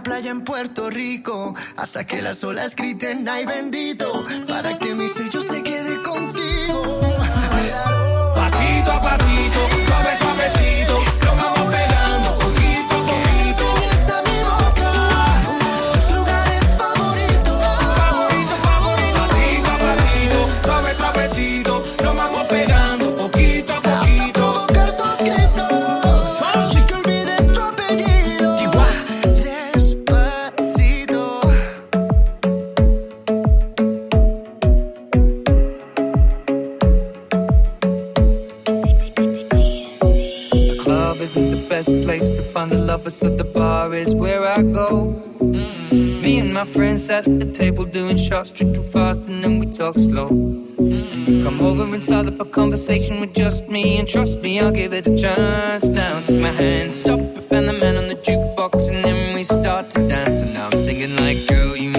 playa en Puerto Rico hasta que las olas griten ay bendito para que mi sello se quede so the bar is where I go. Mm-hmm. Me and my friends sat at the table doing shots, drinking fast, and then we talk slow. Mm-hmm. And come over and start up a conversation with just me, and trust me, I'll give it a chance. Now take my hand, stop, and the man on the jukebox, and then we start to dance. And now I'm singing like, girl, you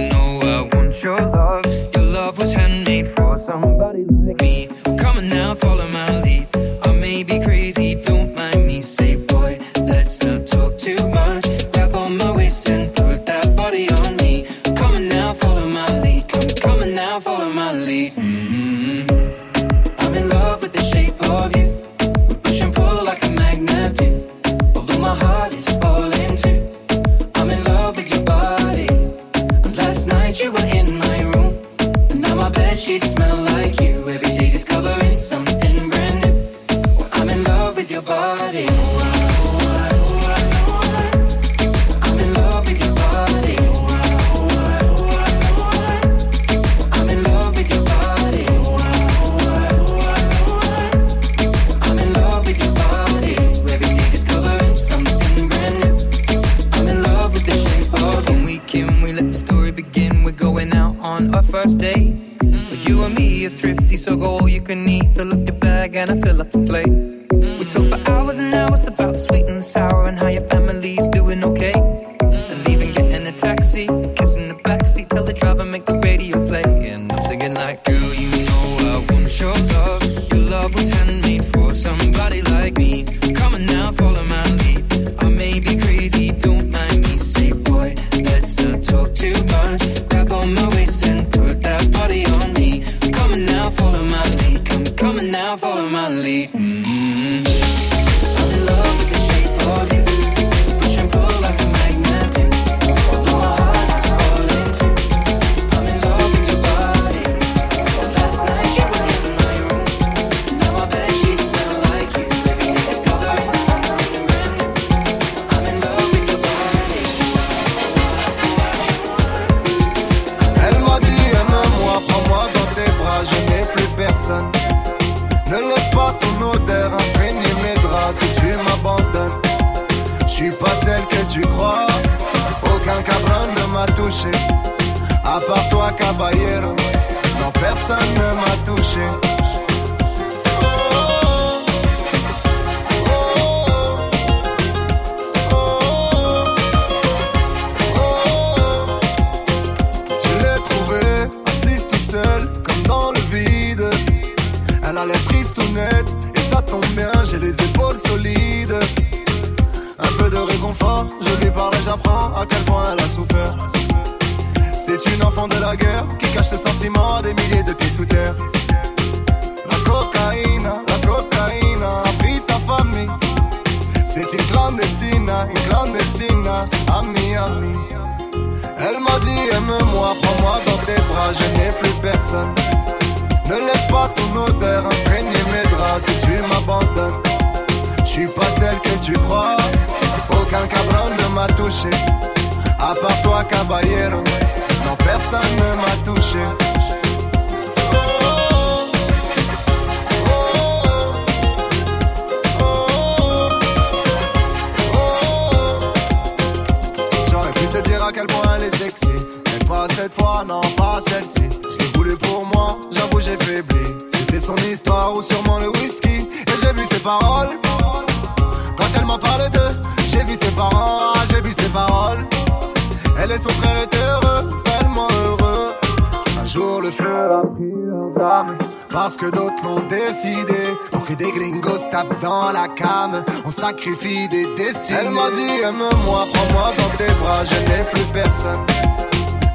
on sacrifie des destinées. Elle m'a dit aime-moi, prends-moi dans tes bras, je n'ai plus personne.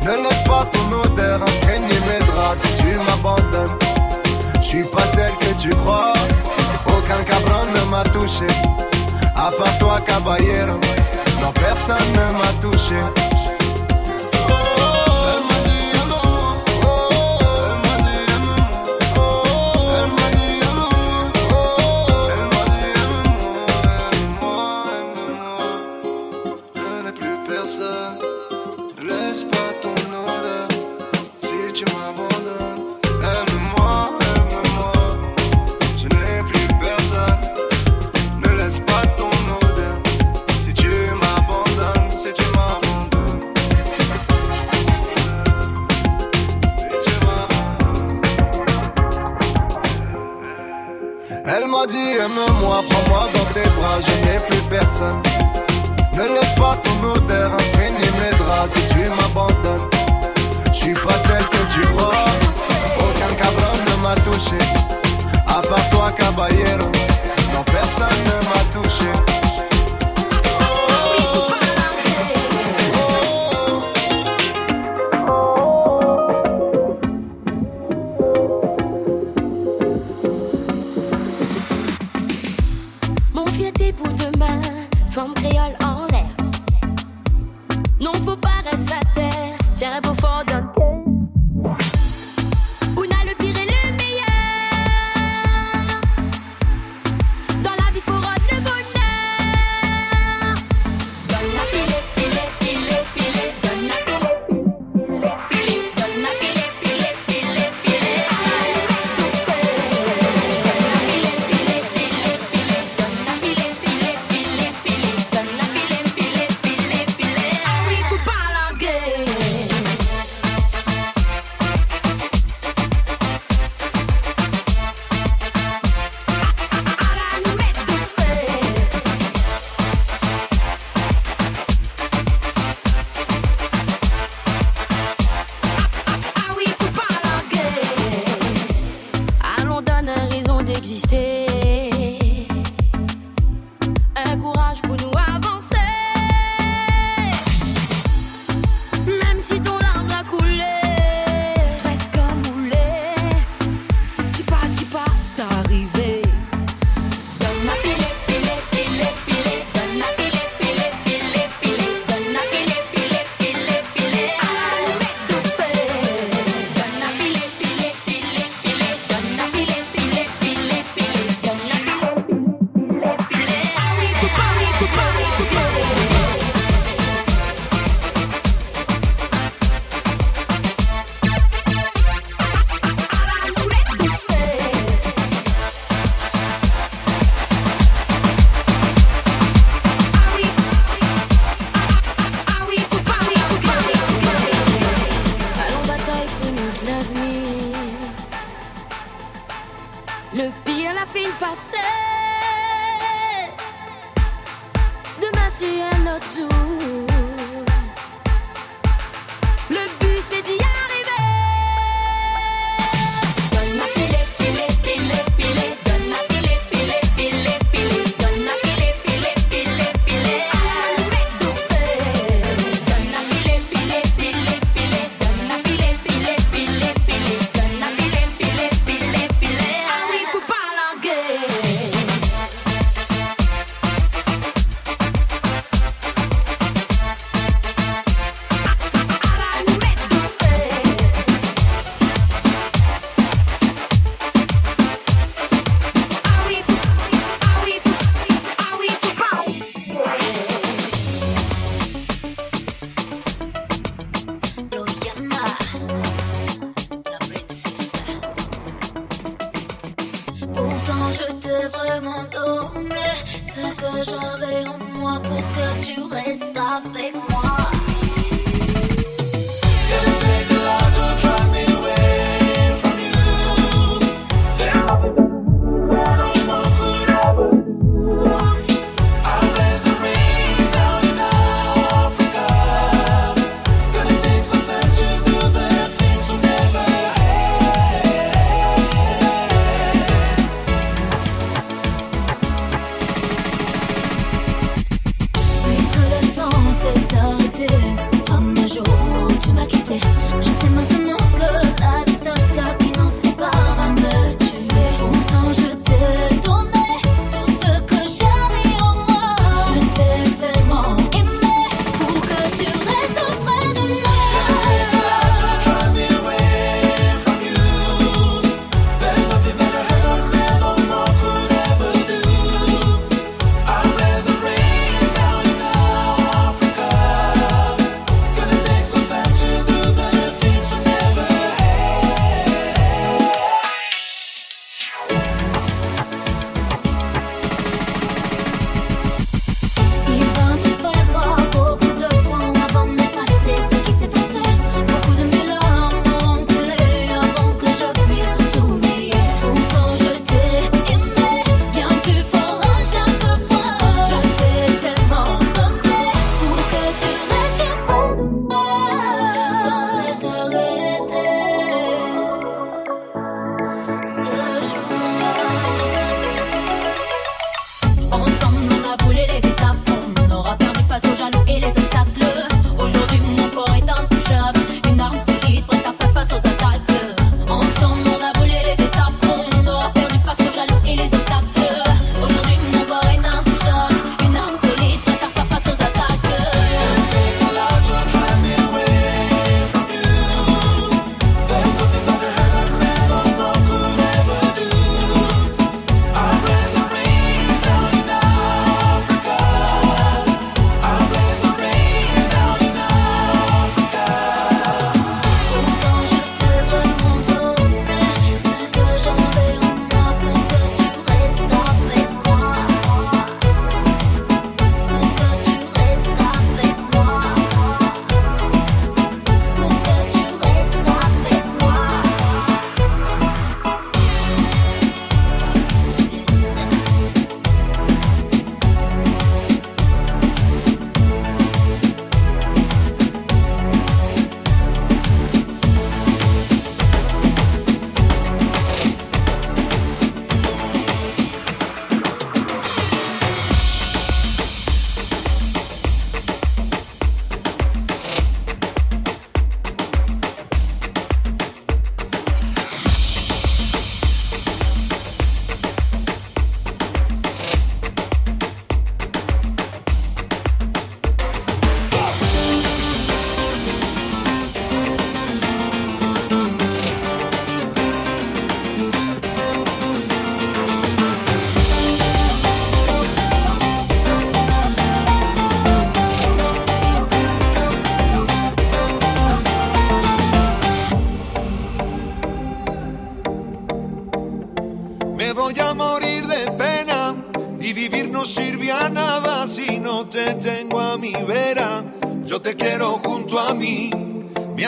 Ne laisse pas ton odeur imprégner mes draps si tu m'abandonnes. Je suis pas celle que tu crois, aucun cabron ne m'a touché. À part toi, caballero, non personne ne m'a touché.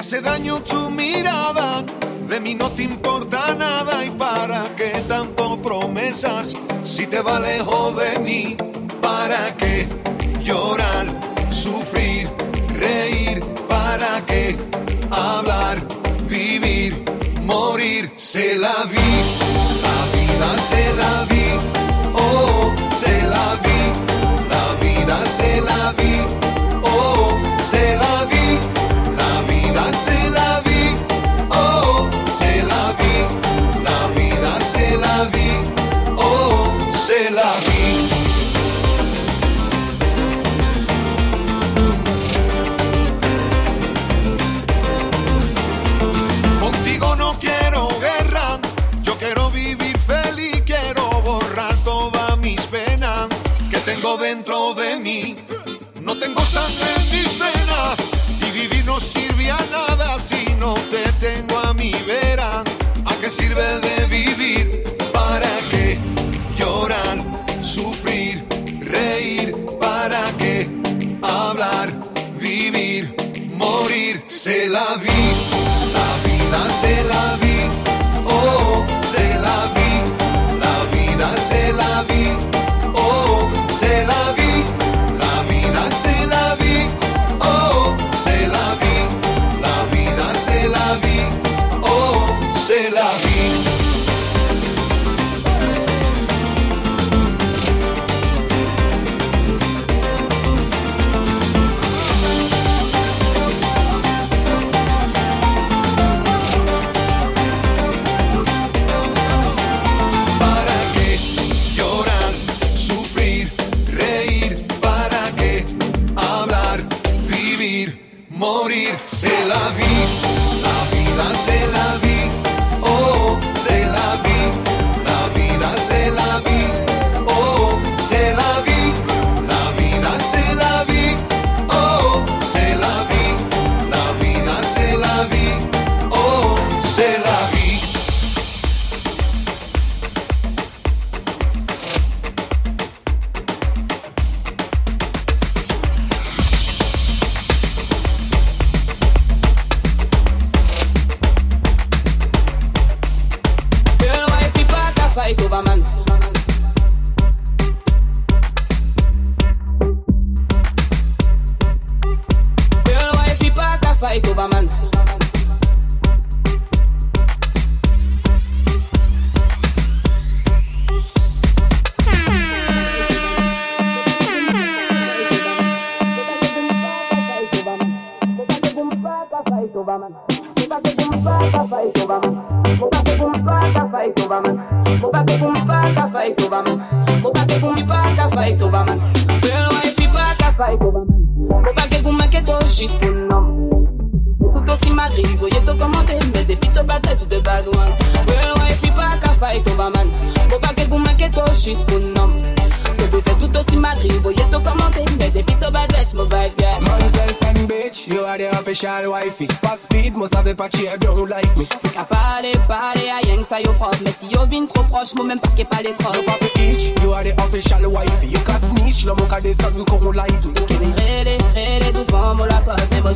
hace daño tu mirada, de mí no te importa nada y para qué tanto promesas si te va lejos de mí, para qué llorar, sufrir, reír, para qué hablar, vivir, morir, se la vi, la vida se la vi, oh, se la vi, la vida se la vi, oh, se la vi. say love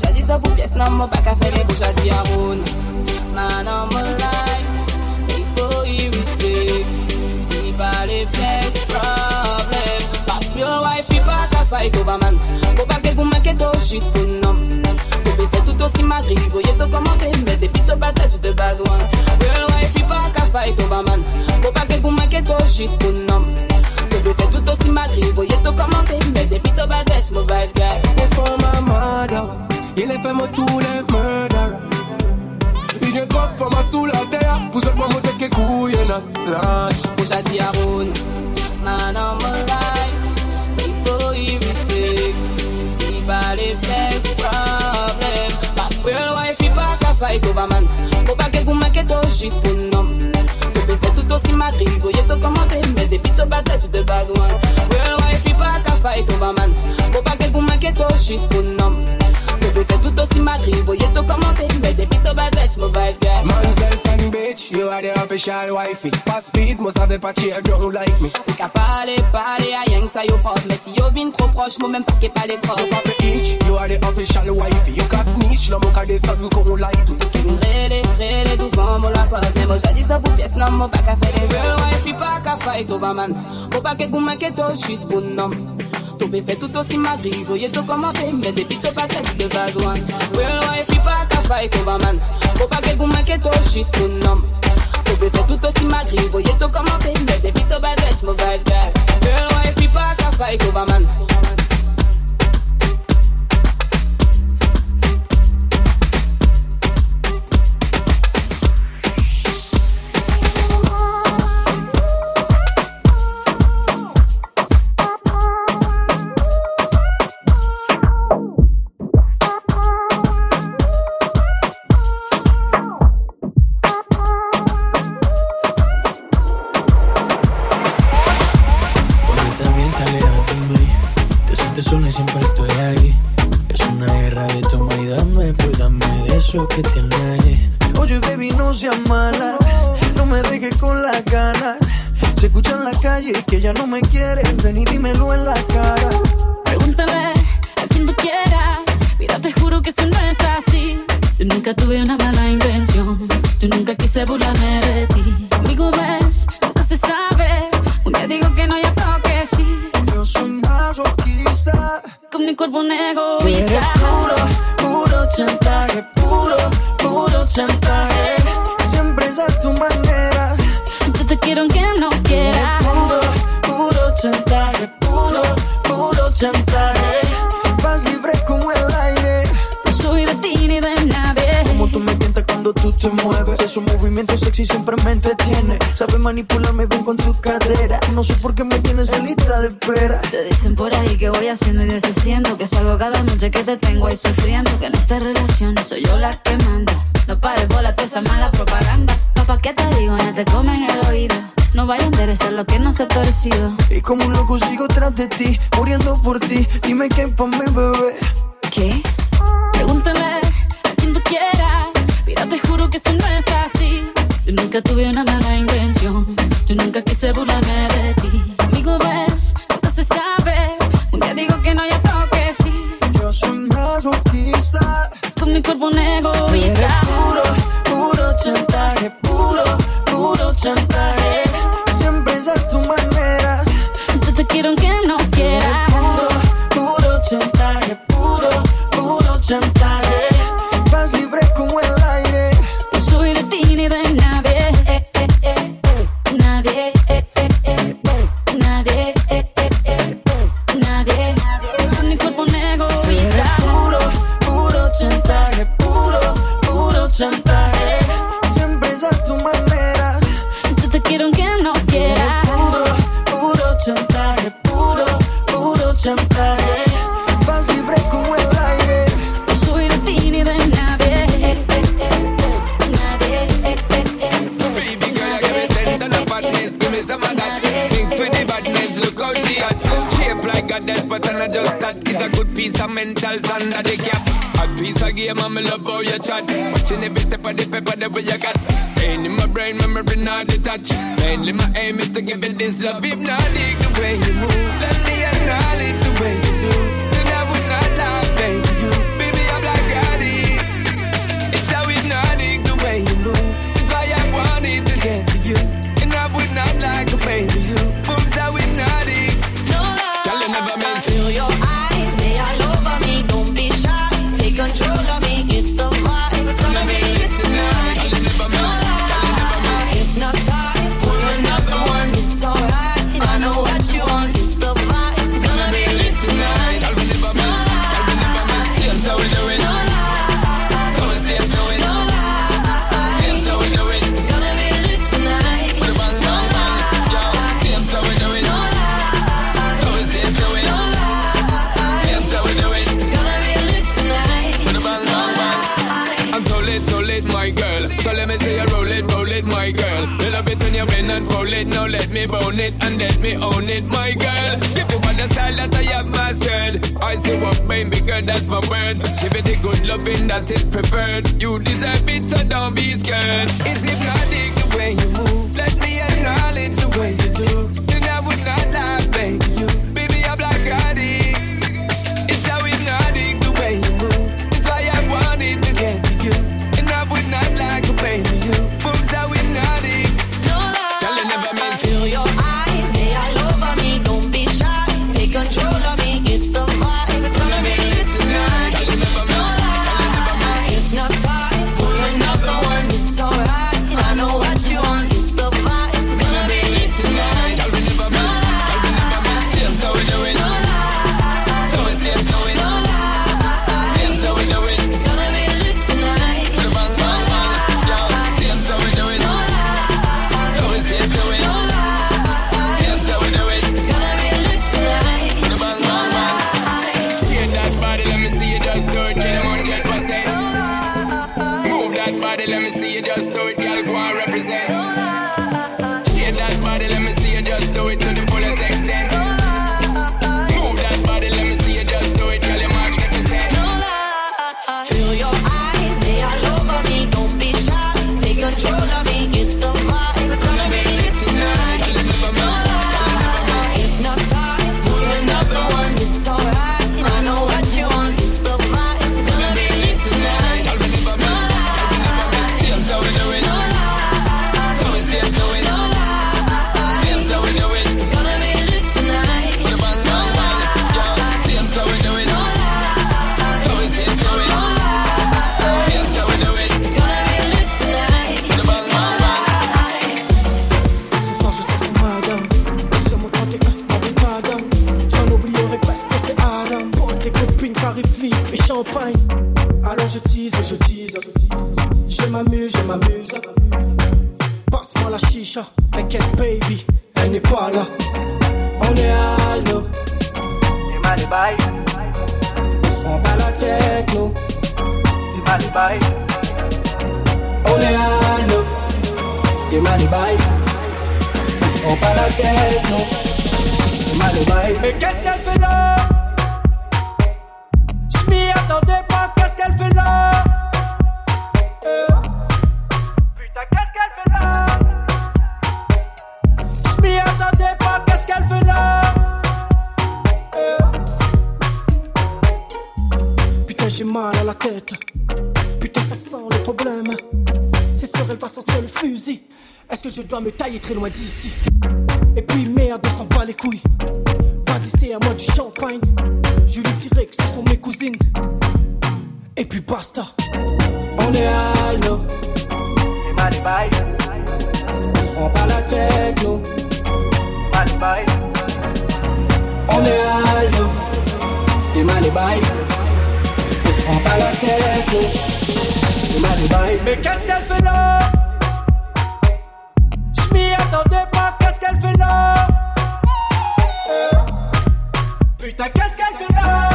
j'ai dit de vous pièces, non, moi pas qu'à les bouches, à Roun. Man on my life, il faut y respect. Si pas les pièces, problème. Parce que your wife, il pas qu'à faire pour man. Pour pas que vous manquez d'eau, juste pour homme Vous pouvez faire tout aussi ma grille, voyez tout commenter, mais des pizzas batailles de bagouin. Real wife, il pas qu'à faire pour man. Pour pas que vous manquez d'eau, juste pour nom. Je faire tout aussi ma grille, voyez tout commenter, mais des ton bagage, mon bad guy. C'est pour ma mode, oh. Il est fait moi tous les meurs Il est a for ma sous la terre Vous êtes moi moté que couille na lâche Pour j'ai dit à Man on my life Il faut y respect Si pas les best problème Parce que le wife il pas qu'à fight over man Pour pas que vous manquez d'eau juste pour nom Bébé fait tout aussi ma grille Voyez tout commenter Mais des pizzas bataille de bad one Real wife il pas qu'à fight over man Pour pas que vous manquez d'eau juste pour homme we tout aussi voyez tout commenter, mais bad bitch, girl. Mamsel bitch, you are the official wifey. Pas speed, moi savais pas cheer, don't like me. T'es qu'à parler, parler, à ça yo proche, mais si yo vin trop proche, moi même pas qu'est pas les trop. papa itch, you are the official wifey. You can snitch, l'homme au cas des sommes qu'on like me. Qui me rélé, rélé, devant moi la mais moi j'ai dit pièce, non, moi pas qu'à faire les vœux, ouais, pas qu'à fight man. qu'est juste pour nom. fait tout aussi voyez tout commenter, mais bad one. Well, wifey pas qu'à fight over man. Faut pas que vous manquez juste un homme. Faut que fait tout aussi malgré, voyez tout comment t'es, au bad girl. Well, wifey pas qu'à fight over man. me quiere manipularme, con tu cadera. No sé por qué me tienes en lista de espera. Te dicen por ahí que voy haciendo y deshaciendo. Que salgo cada noche que te tengo ahí sufriendo. Que en esta relación soy yo la que manda. No pares, volate esa mala propaganda. Papá, ¿qué te digo? No te comen el oído. No vaya a interesar lo que no se ha torcido. Y como un loco sigo tras de ti, muriendo por ti. Dime que pa' mi bebé Je m'amuse, je m'amuse. Passe-moi la chicha, t'inquiète baby, elle n'est pas là. On est à l'eau. T'es mal les bail. On se prend pas la tête, nous. T'es mal et bail. On est à l'eau. T'es mal et bail. On se prend pas la tête, nous. T'es mal et bail. Mais qu'est-ce qu'elle fait là? je dois me tailler très loin d'ici. Et puis merde, on s'en bat les couilles. Vas-y, c'est à moi du champagne. Je lui dirai que ce sont mes cousines. Et puis basta. On est à l'eau C'est malibais On se prend pas la tête, no. Mad On est à l'eau T'es mal On se prend pas la tête, no. T'es mal Mais qu'est-ce qu'elle fait là? m'y attendais pas, qu'est-ce qu'elle fait là euh. Putain, qu'est-ce qu'elle fait là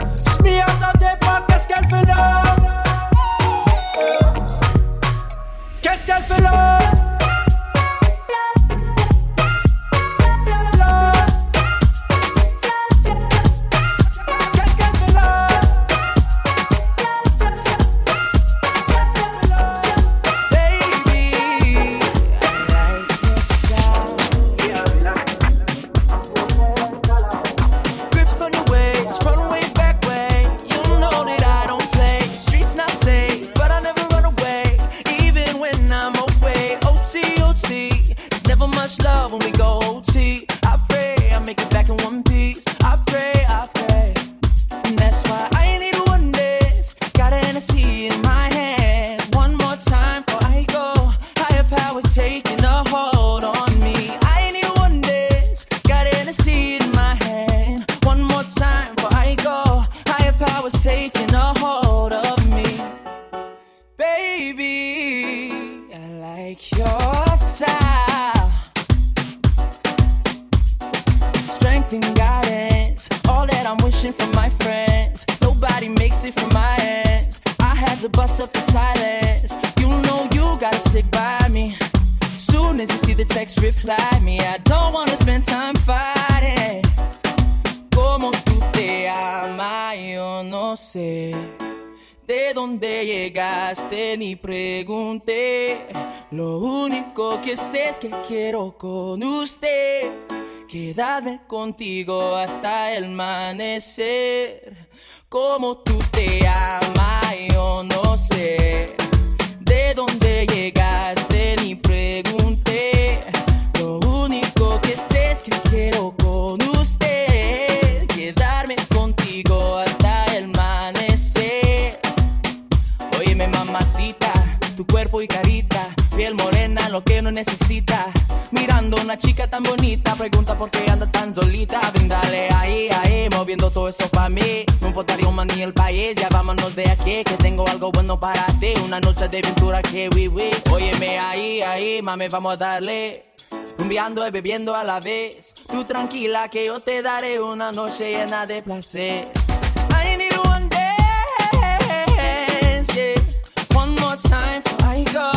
Je m'y attendais pas, qu'est-ce qu'elle fait là sé es que quiero con usted quedarme contigo hasta el amanecer. Como tú te amas, yo no sé de dónde llegaste ni pregunté. Lo único que sé es que quiero con usted quedarme contigo hasta el amanecer. Óyeme, mamacita, tu cuerpo y carita el morena lo que no necesita. Mirando una chica tan bonita, pregunta por qué anda tan solita. Brindale ahí, ahí, moviendo todo eso para mí. No importaría un man ni el país, ya vámonos de aquí, que tengo algo bueno para ti. Una noche de aventura que viví. Óyeme ahí, ahí, mami, vamos a darle. Rumbiando y bebiendo a la vez. Tú tranquila que yo te daré una noche llena de placer. I need one dance, yeah. One more time I go.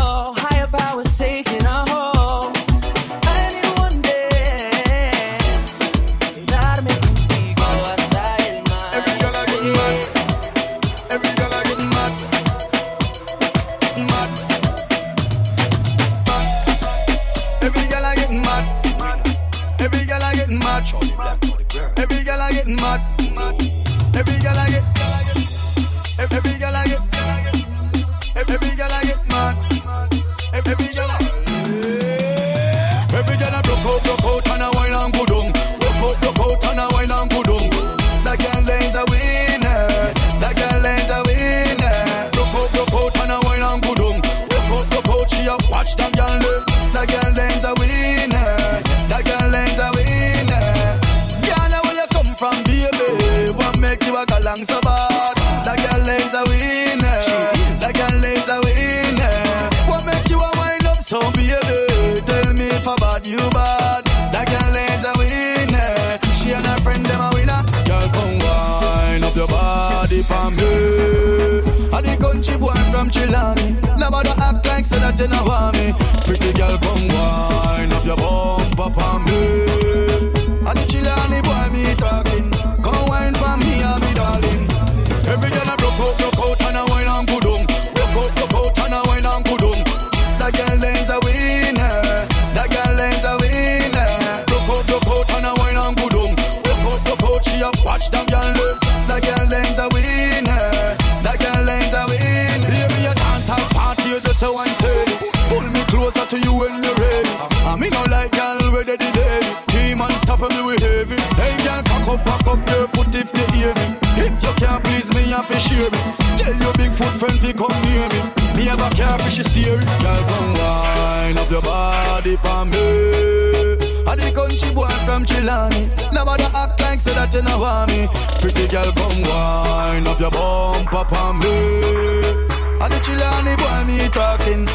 from Chilani. Never do act like so that you know want me. Pretty girl, come wine up your bum. she steer. Girl, come wine up your body for me. I the country boy from Chilani. Nobody act like so that you know want me. Pretty girl, come wine up your bumper for me. I the Chilani boy me talking.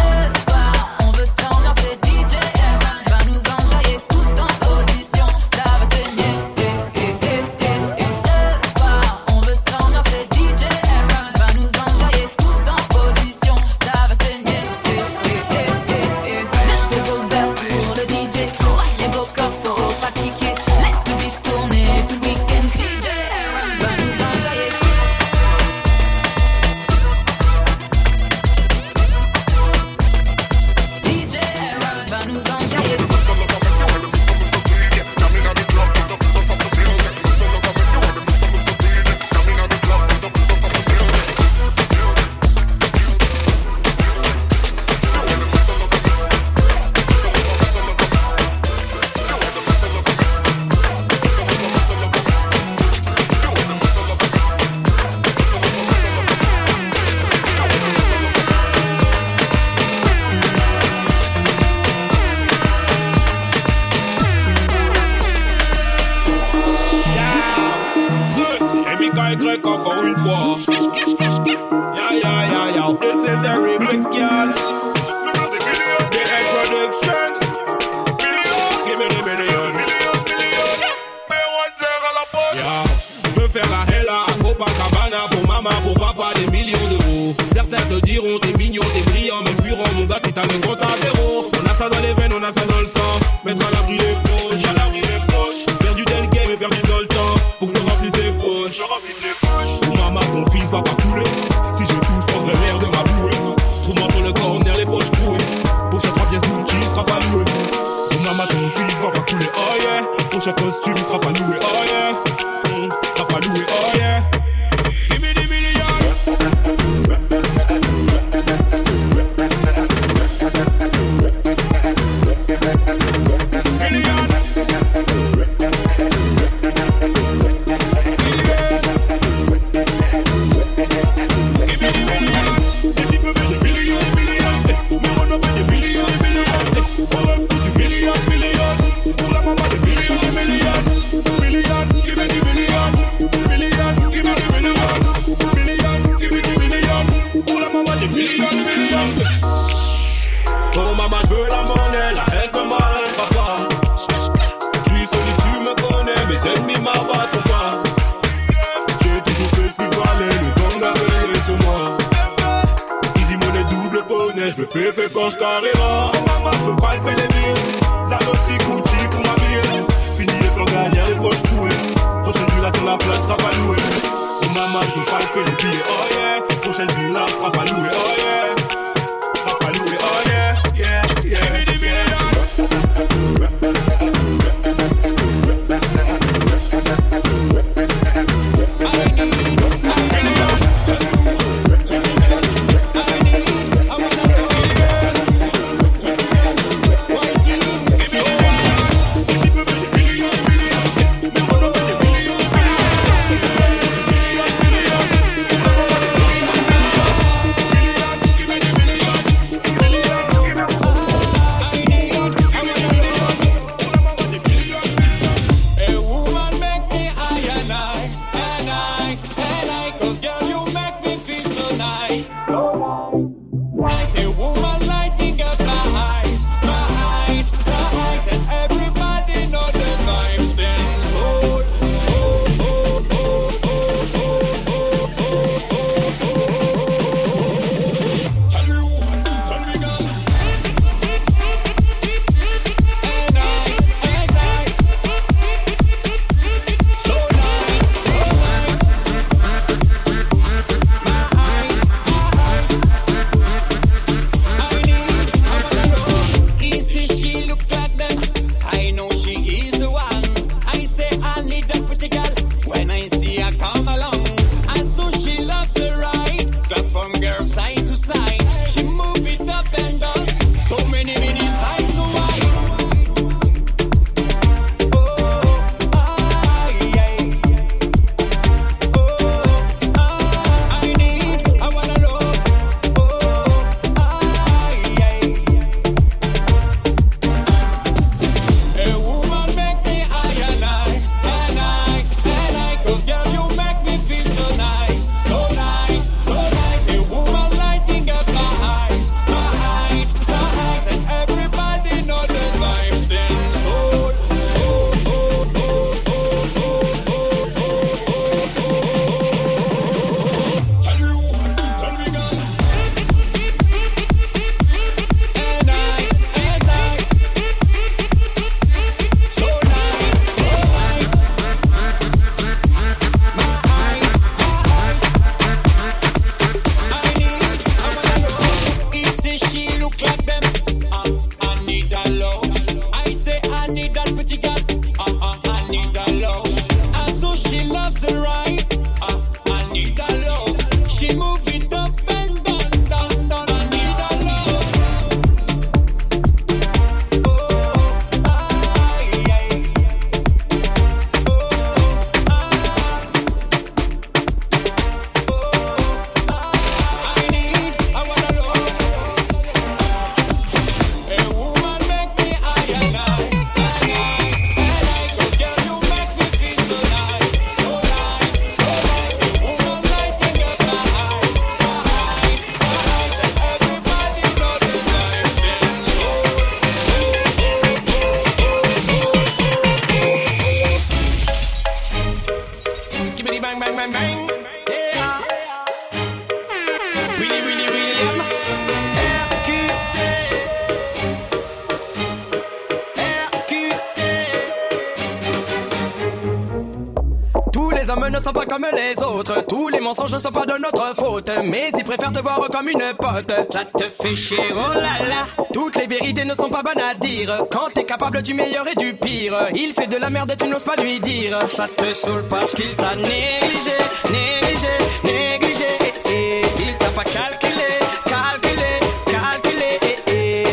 je sens pas de notre faute. Mais ils préfère te voir comme une pote. Ça te fait chier, oh là là. Toutes les vérités ne sont pas bonnes à dire. Quand t'es capable du meilleur et du pire, il fait de la merde et tu n'oses pas lui dire. Ça te saoule parce qu'il t'a négligé, négligé, négligé. Et il t'a pas calculé, calculé, calculé.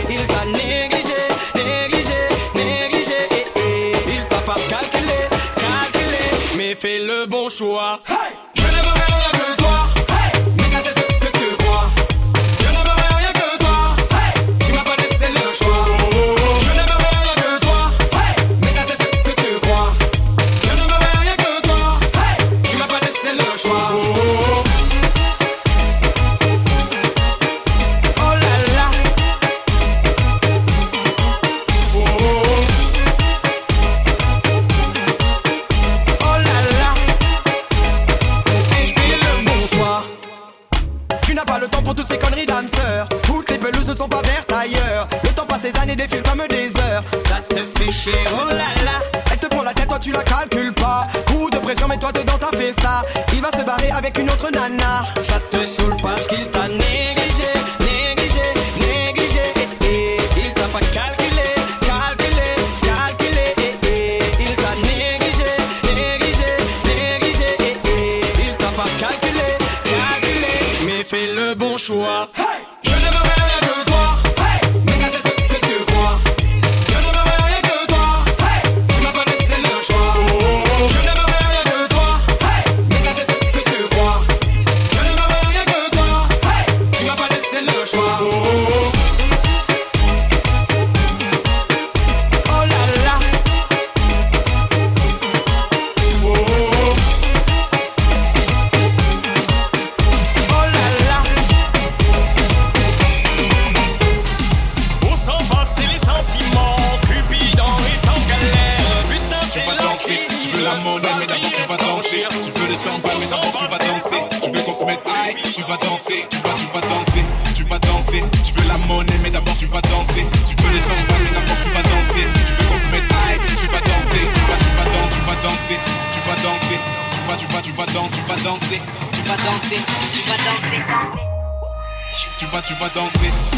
il t'a négligé, négligé, négligé. il t'a pas calculé, calculé. Mais fais le bon choix. Le temps passe, ces années défilent comme des heures. Ça te sécher, oh là là. Elle te prend la tête, toi tu la calcules pas. Coup de pression, mais toi dedans dans ta festa. Il va se barrer avec une autre nana. Ça te saoule parce qu'il t'a négligé, négligé, négligé. Il t'a pas calculé. calculé, calculé Il t'a négligé, négligé, négligé. Il t'a pas calculé, calculé. Mais Fais le bon choix. don't be.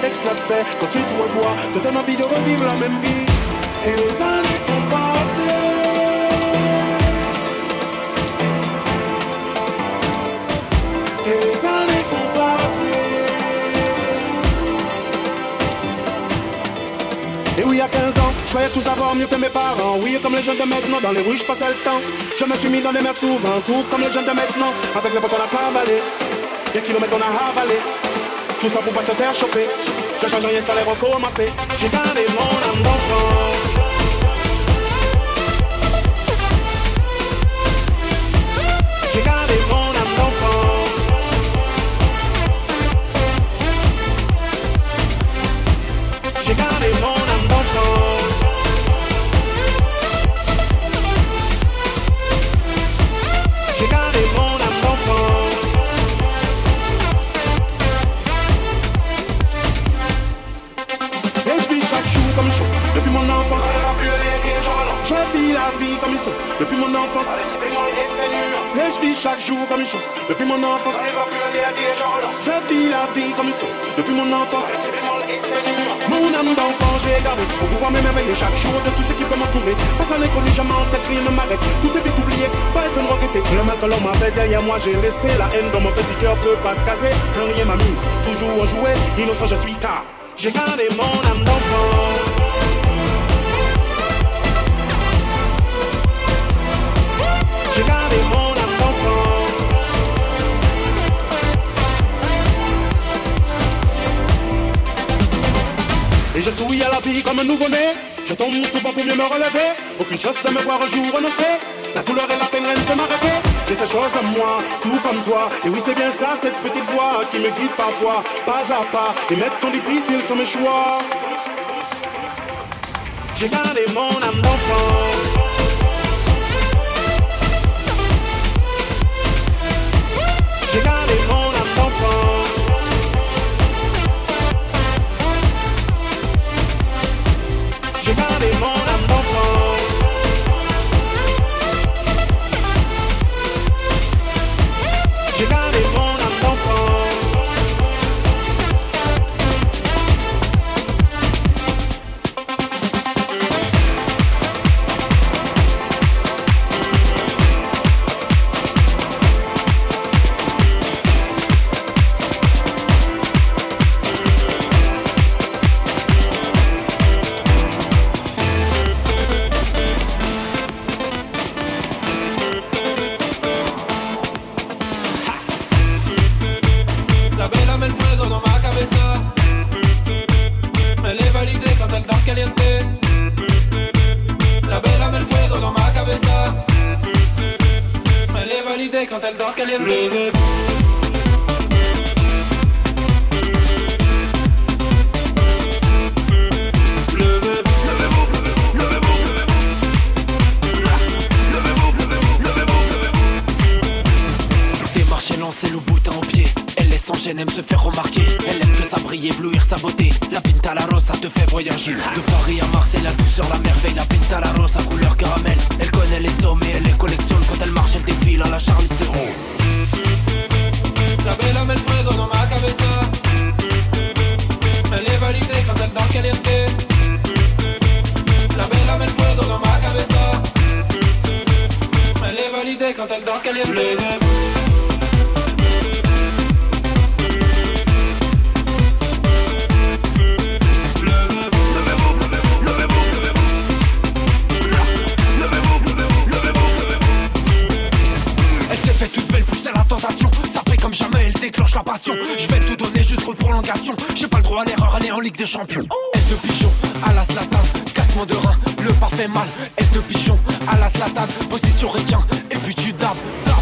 fait Quand tu te revois, te donne envie de revivre la même vie Et les années sont passées Et les années sont passées Et oui, il y a 15 ans je voyais tout avoir mieux que mes parents. Oui, comme les jeunes de maintenant, dans les rues, je passais le temps. Je me suis mis dans des merdes souvent, tout comme les jeunes de maintenant. Avec le potes, on a pas avalé. Des kilomètres, on a avalé. Tout ça pour pas se faire choper. Je change rien, ça les recommencer. J'ai gardé mon âme d'enfant. innocent je suis tard j'ai gardé mon âme d'enfant. J'ai gardé mon âme d'enfant. Et je souris à la vie comme un nouveau-né. Je tombe souvent pour mieux me relever. Aucune chance de me voir un jour renoncer. La couleur et la peine de m'arrêter. Et cette chose à moi, tout comme toi. Et oui, c'est bien ça, cette petite voix qui me guide parfois, pas à pas, et mettre ton difficile sur mes choix. J'ai gardé mon âme d'enfant. éblouir sa beauté. La pinta la rose, ça te fait voyager. De Paris à Marseille, la douceur, la merveille. La pinta la rose, couleur caramel. Elle connaît les sommets, elle les collectionne. Quand elle marche, elle défile à la charliste Theron. La bella met fuego dans ma cabeza. Elle est validée quand elle danse caliente. La bella met fuego dans ma cabeza. Elle est validée quand elle danse caliente. J'ai pas le droit à l'erreur, aller en Ligue des Champions. Aide de pigeon à la casse cassement de rein, le parfait mal. Aide de pigeon à la slatane position requin, et puis tu dabs, dabs.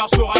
marchera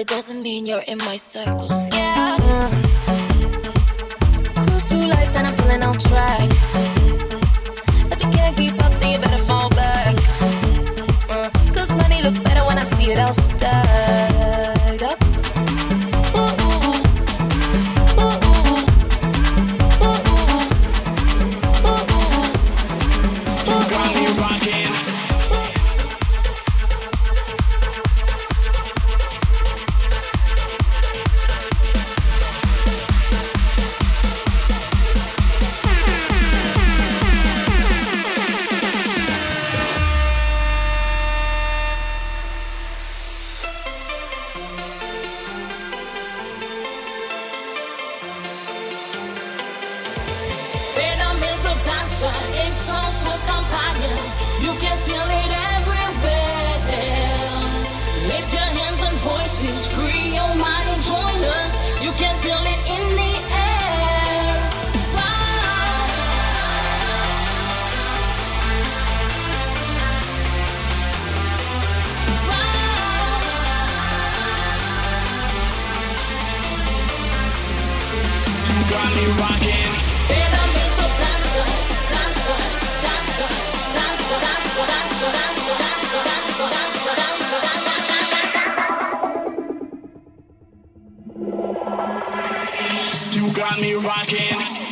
it doesn't mean you're in my circle. You can feel it in the air. Wow. Wow. You got me rocking. And I'm dancer, dancer, dancer, dancer, dancer, dancer, dancer, dancer, dancer, dancer, dancer, dancer. got me rocking.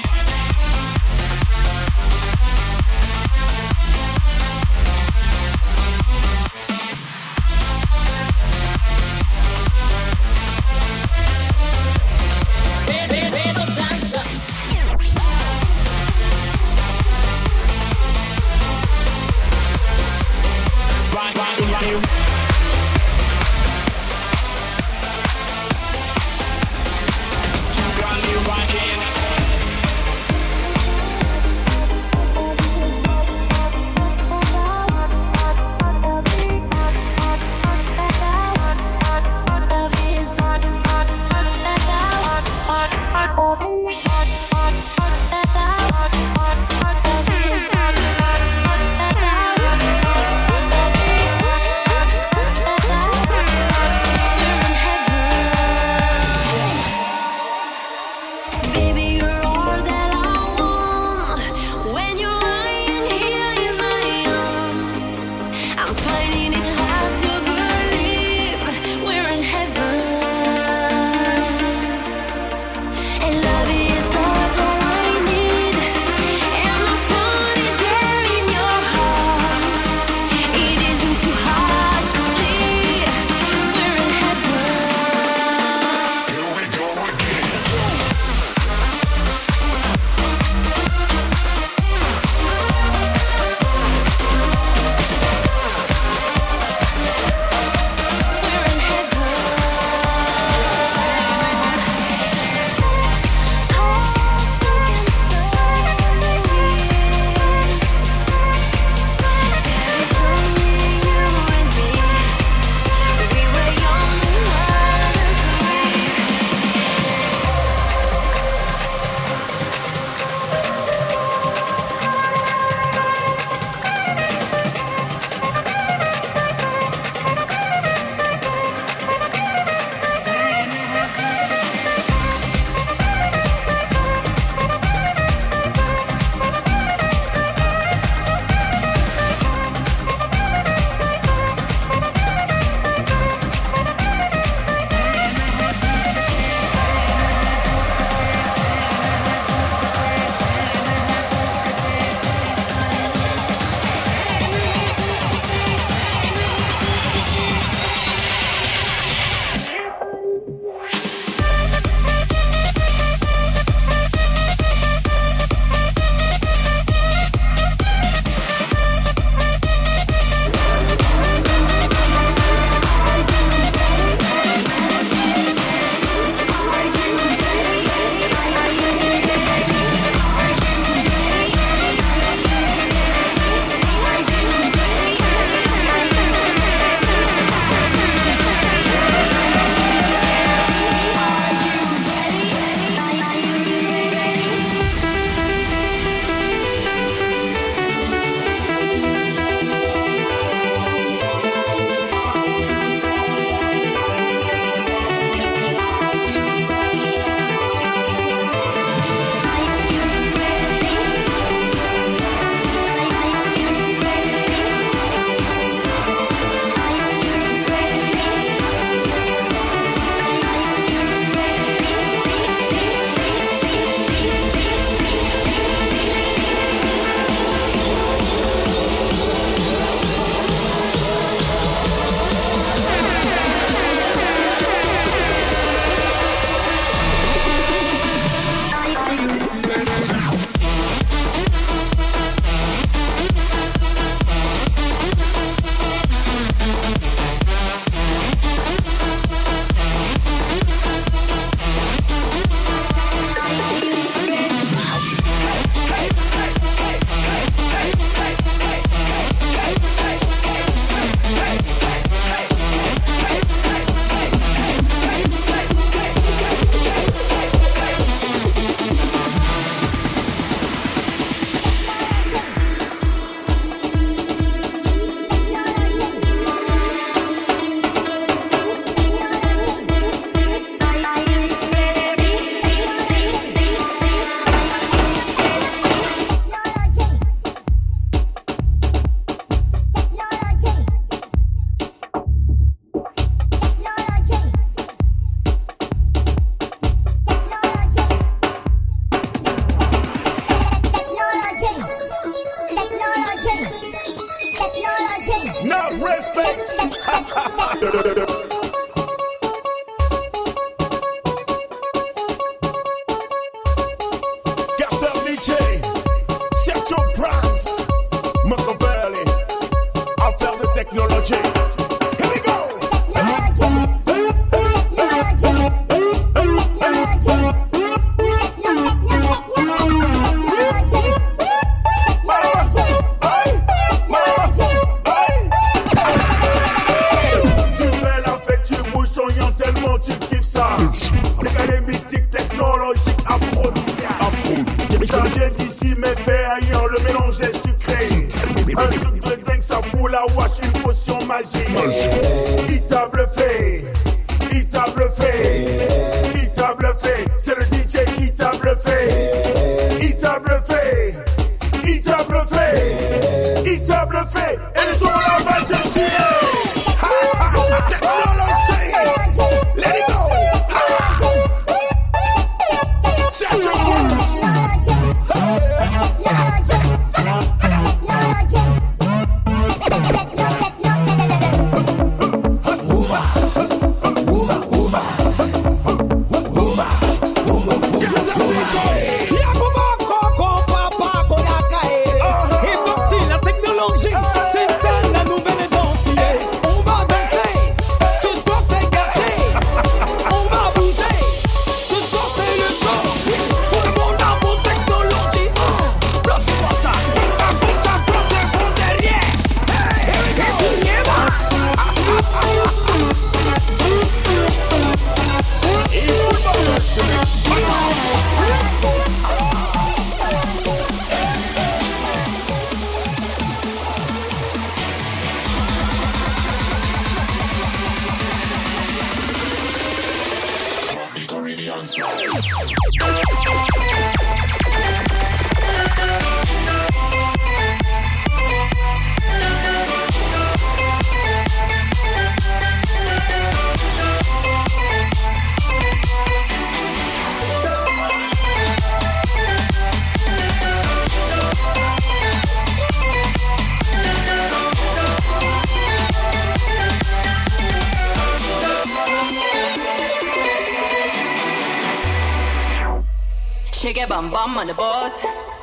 bum bum on the boat.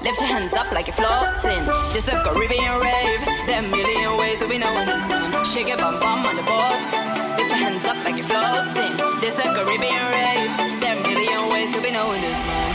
Lift your hands up like you're floating. This a Caribbean rave. There are a million ways to be known as one. Shake your bum bum on the boat. Lift your hands up like you're floating. This a Caribbean rave. There are a million ways to be known this man.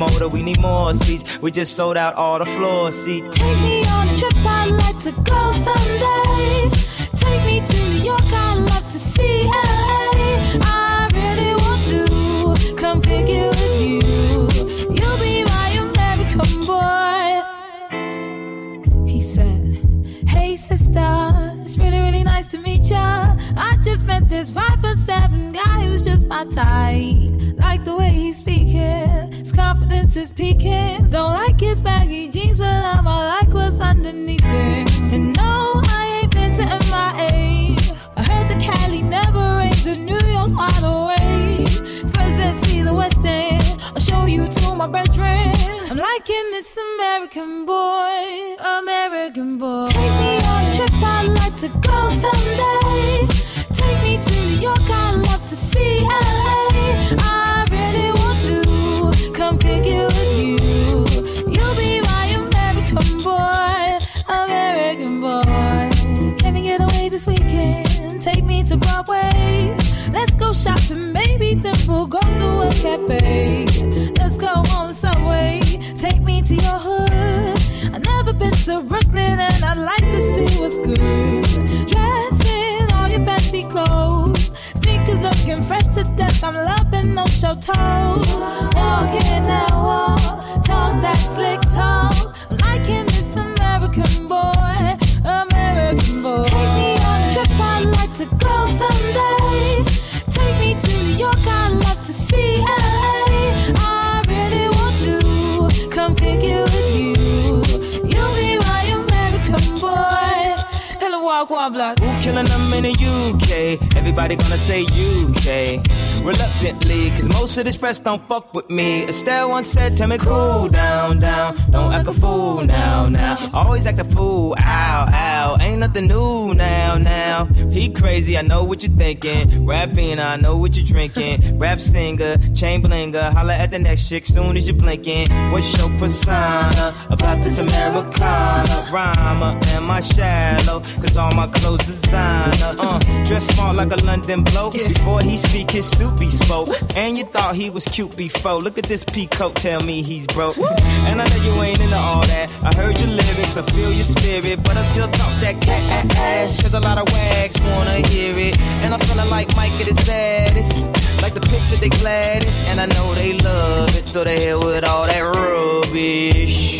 motor, we need more seats. We just sold out all the floor seats. Take me on a trip, I'd like to go someday. Take me to New York, I'd love to see LA. someday. Take me to New York, I'd love to see LA. I really want to come with you. You'll be my American boy, American boy. Can we get away this weekend? Take me to Broadway. Let's go shopping, maybe then we'll go to a cafe. Let's go on the subway. Take me to your hood. I've never been to Brooklyn and I'd like to see what's good. I'm loving no show toes. Walking that walk, talk that slick talk. I'm liking this American boy, American boy. Take me on a trip, I'd like to go someday. Take me to New York, I'd love to see LA. I really want to come pick you with you. You'll be my American boy. Hello, walk, walk, walk. Who killing them in the UK? everybody gonna say UK. Reluctantly, cause most of this press don't fuck with me. Estelle once said, tell me cool down, down. Don't act a fool now, now. Always act a fool, ow, ow. Ain't nothing new now, now. He crazy, I know what you're thinking. Rapping, I know what you're drinking. Rap singer, chain blinger. Holla at the next chick soon as you're blinking. What's your persona about this Americana? Rhymer, am I shallow? Cause all my clothes designer. Uh, dress smart like a London blow. Yeah. Before he speak, his suit be spoke. And you thought he was cute before. Look at this peacoat, tell me he's broke. And I know you ain't into all that. I heard your lyrics, I feel your spirit, but I still talk that cat ass. Cause a lot of wags wanna hear it. And I'm feeling like Mike at his baddest. Like the picture they Gladys. And I know they love it, so they hit with all that rubbish.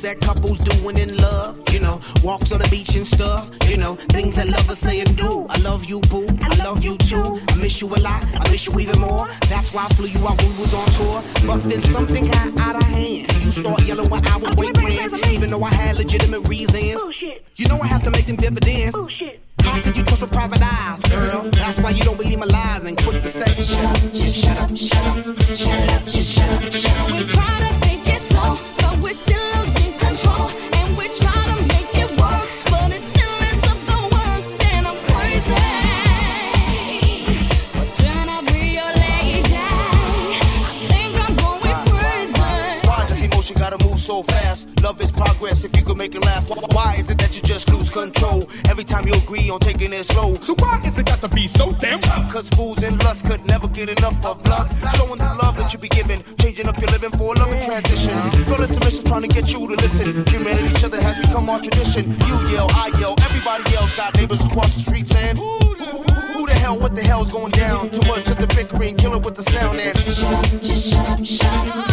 things that couples doing in love. You know, walks on the beach and stuff. You know, things that lovers say and do. I love you, boo. I love you too. I miss you a lot. I miss you even more. That's why I flew you out when we was on tour. But then something got out of hand. You start yelling when I would break plans, even though I had legitimate reasons. You know I have to make them dividends. How could you trust with private eyes, girl? That's why you don't believe my lies and quit the say. Shut up, just shut up, shut up, shut up, just shut up. walking it slow. So why is it got to be so damn rough? Cause fools and lust could never get enough of love. Showing the love that you be giving, changing up your living for a loving transition. Flawless submission trying to get you to listen. Humanity, each other has become our tradition. You yell, I yell, everybody else got neighbors across the street saying, who the hell, what the hell's going down? Too much of the bickering, kill it with the sound and. Shut up, just shut up, shut up.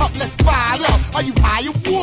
up, let's fire up. Are you high or what?